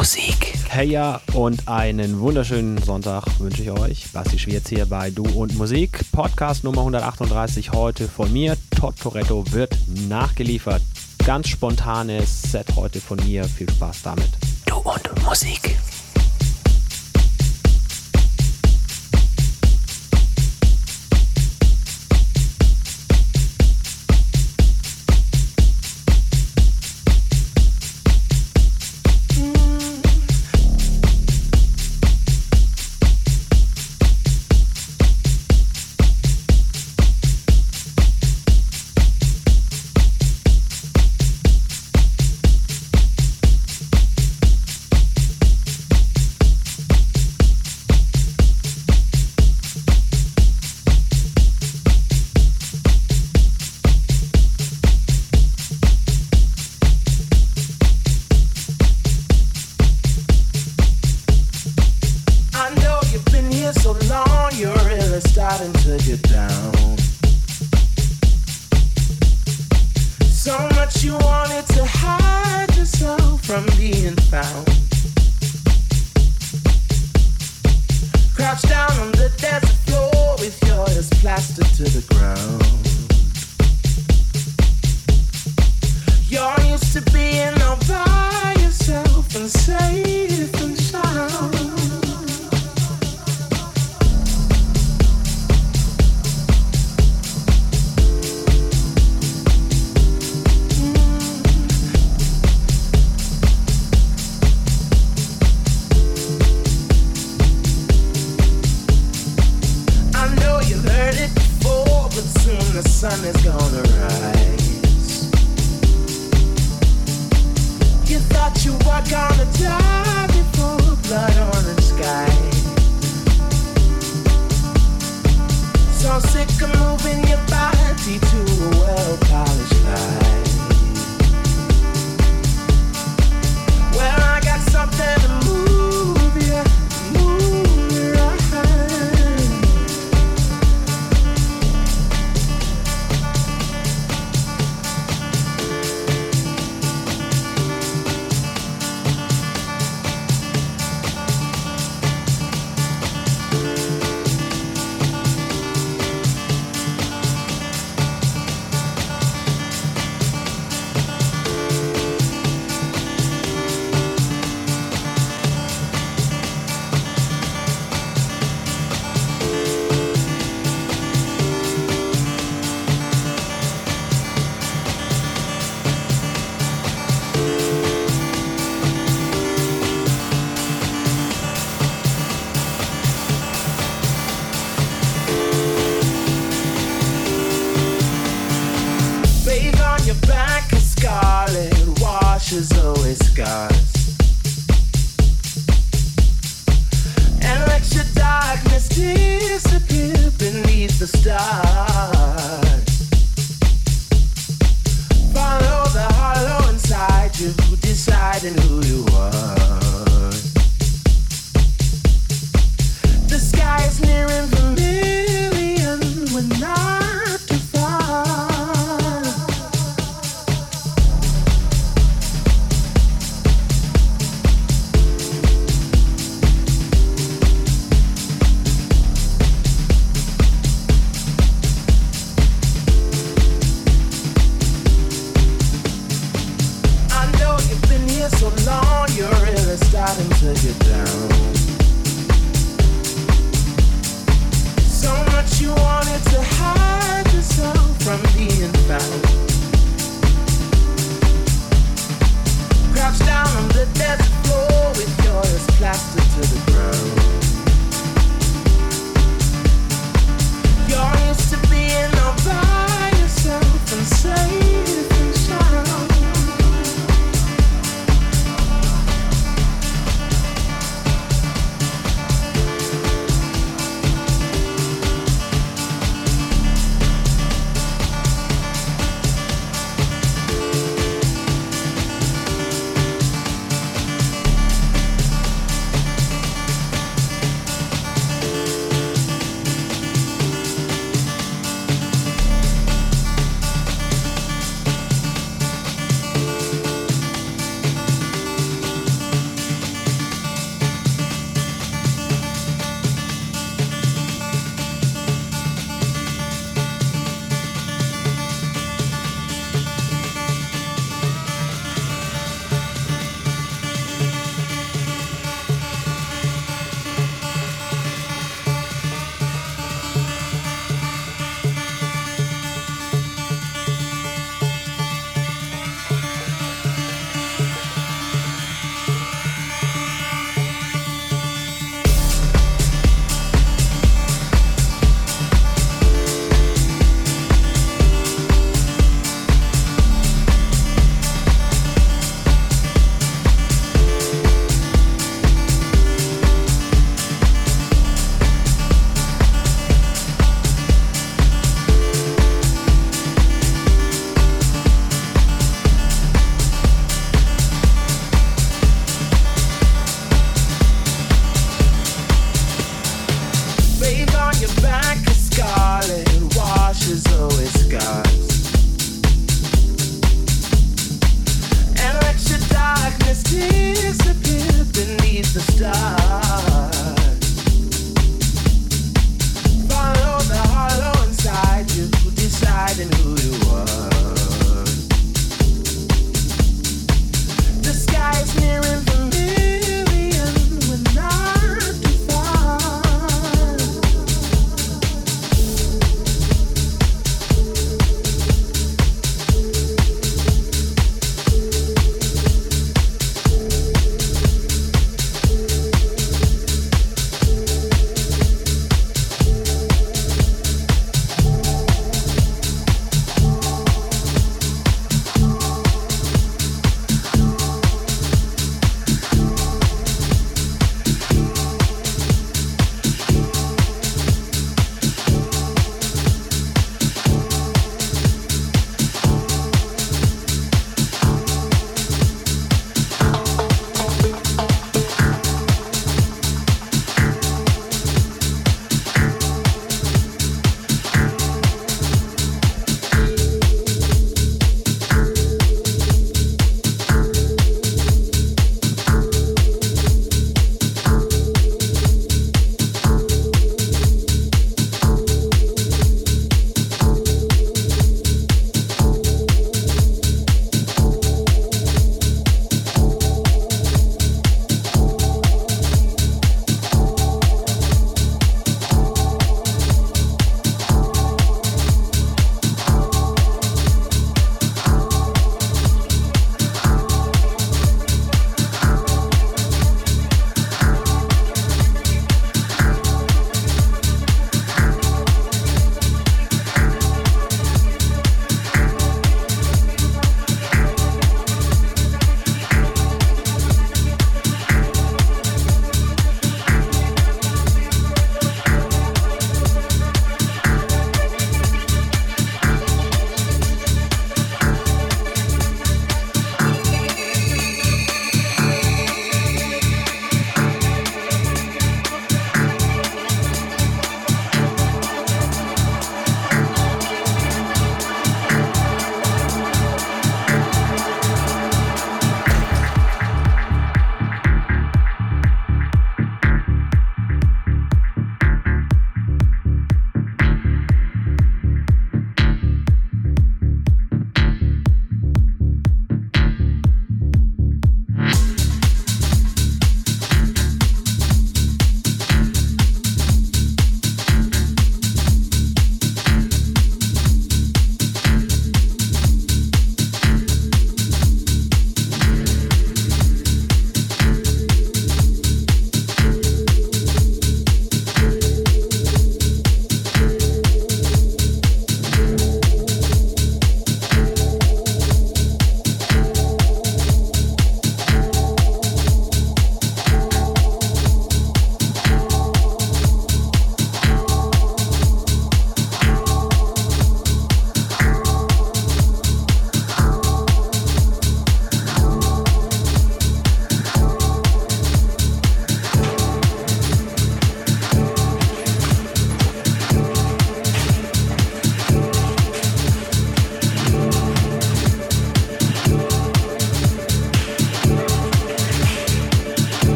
Musik. Hey ja und einen wunderschönen Sonntag wünsche ich euch. Basti Schwierz hier bei Du und Musik. Podcast Nummer 138 heute von mir. Todd Toretto wird nachgeliefert. Ganz spontanes Set heute von mir. Viel Spaß damit. Du und Musik.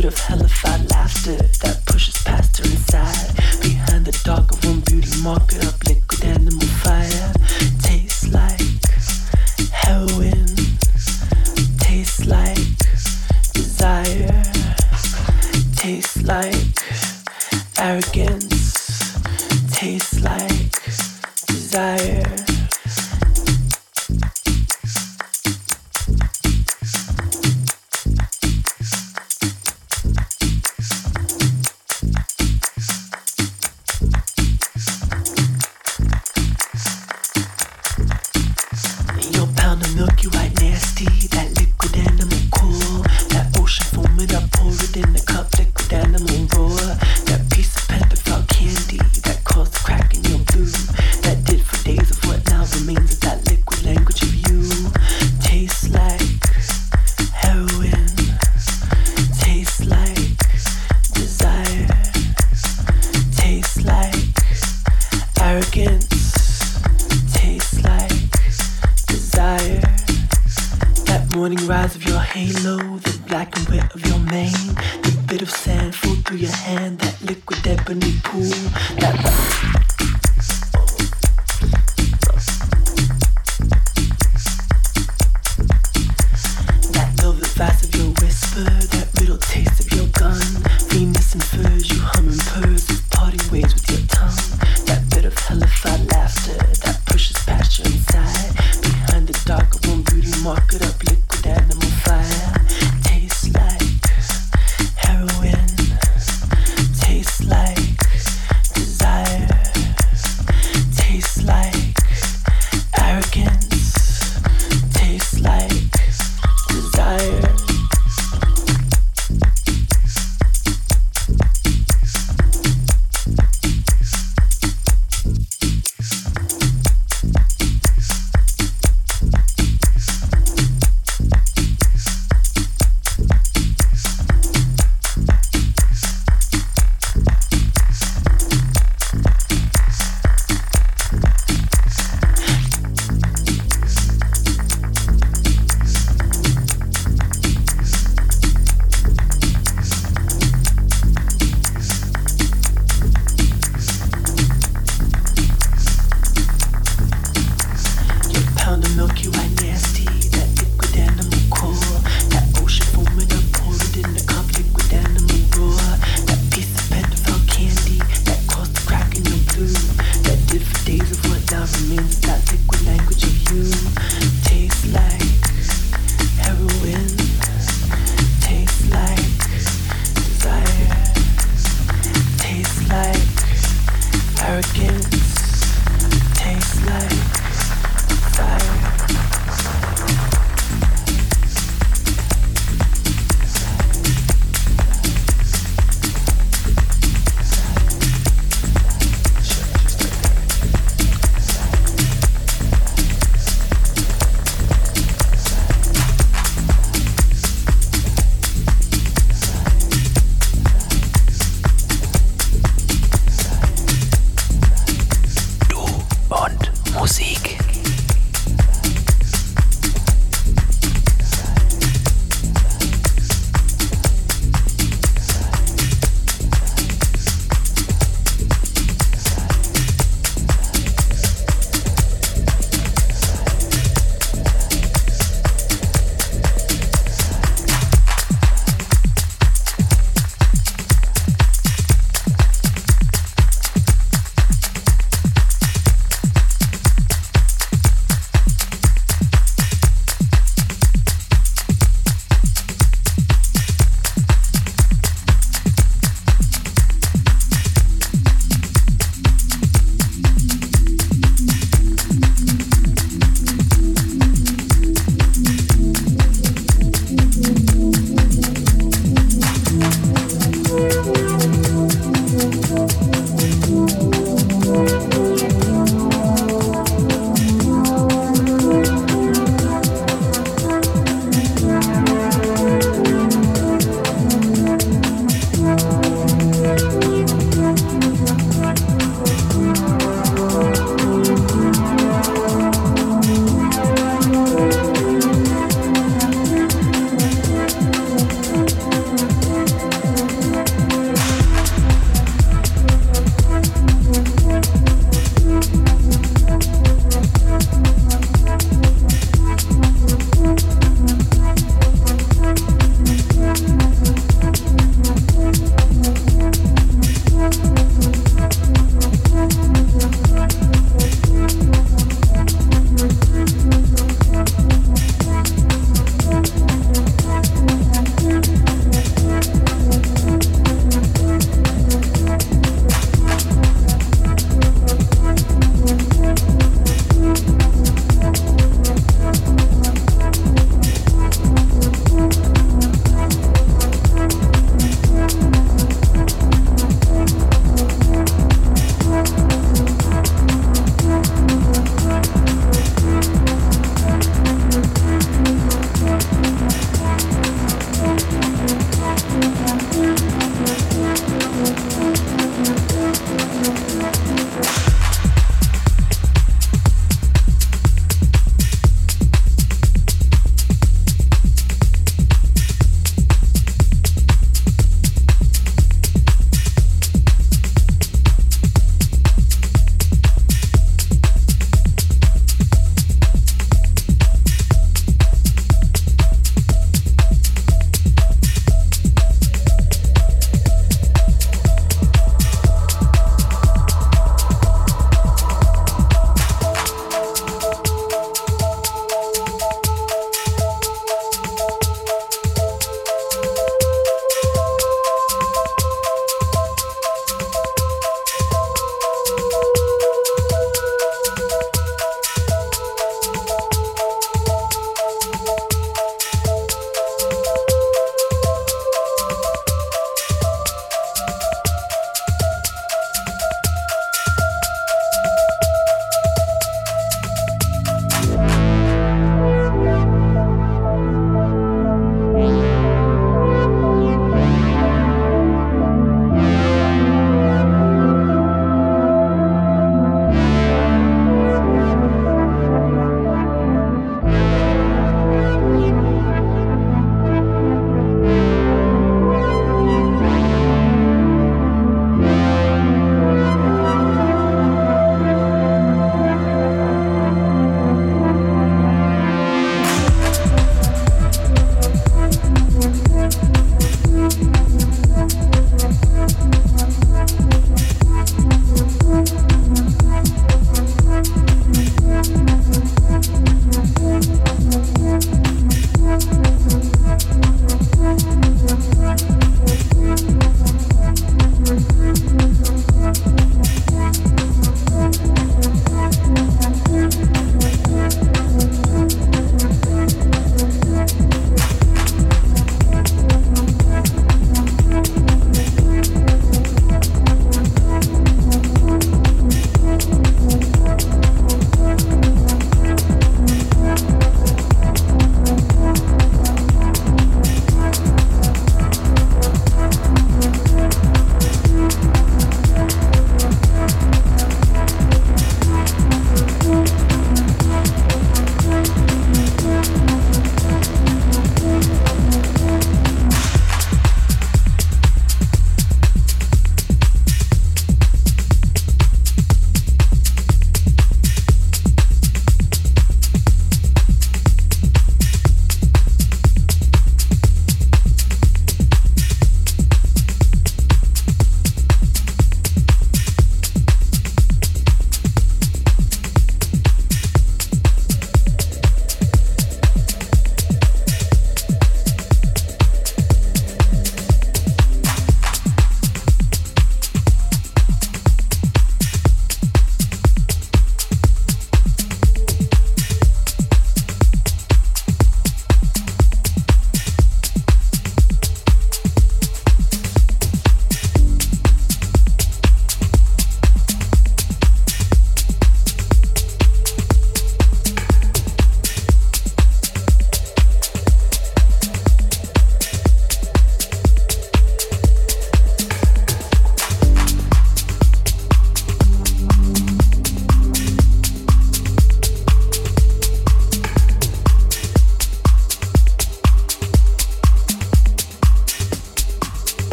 could have hellified laughter that pushes past her inside. Behind the dark of one beauty market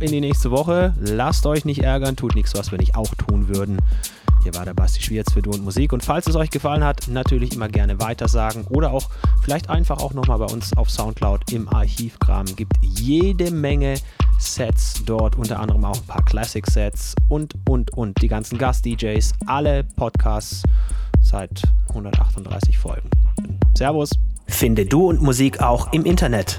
In die nächste Woche. Lasst euch nicht ärgern, tut nichts, was wir nicht auch tun würden. Hier war der Basti Schwierz für Du und Musik. Und falls es euch gefallen hat, natürlich immer gerne weitersagen oder auch vielleicht einfach auch nochmal bei uns auf Soundcloud im Archiv graben. Gibt jede Menge Sets dort, unter anderem auch ein paar Classic-Sets und, und, und. Die ganzen Gast-DJs, alle Podcasts seit 138 Folgen. Servus. Finde Du und Musik auch im Internet.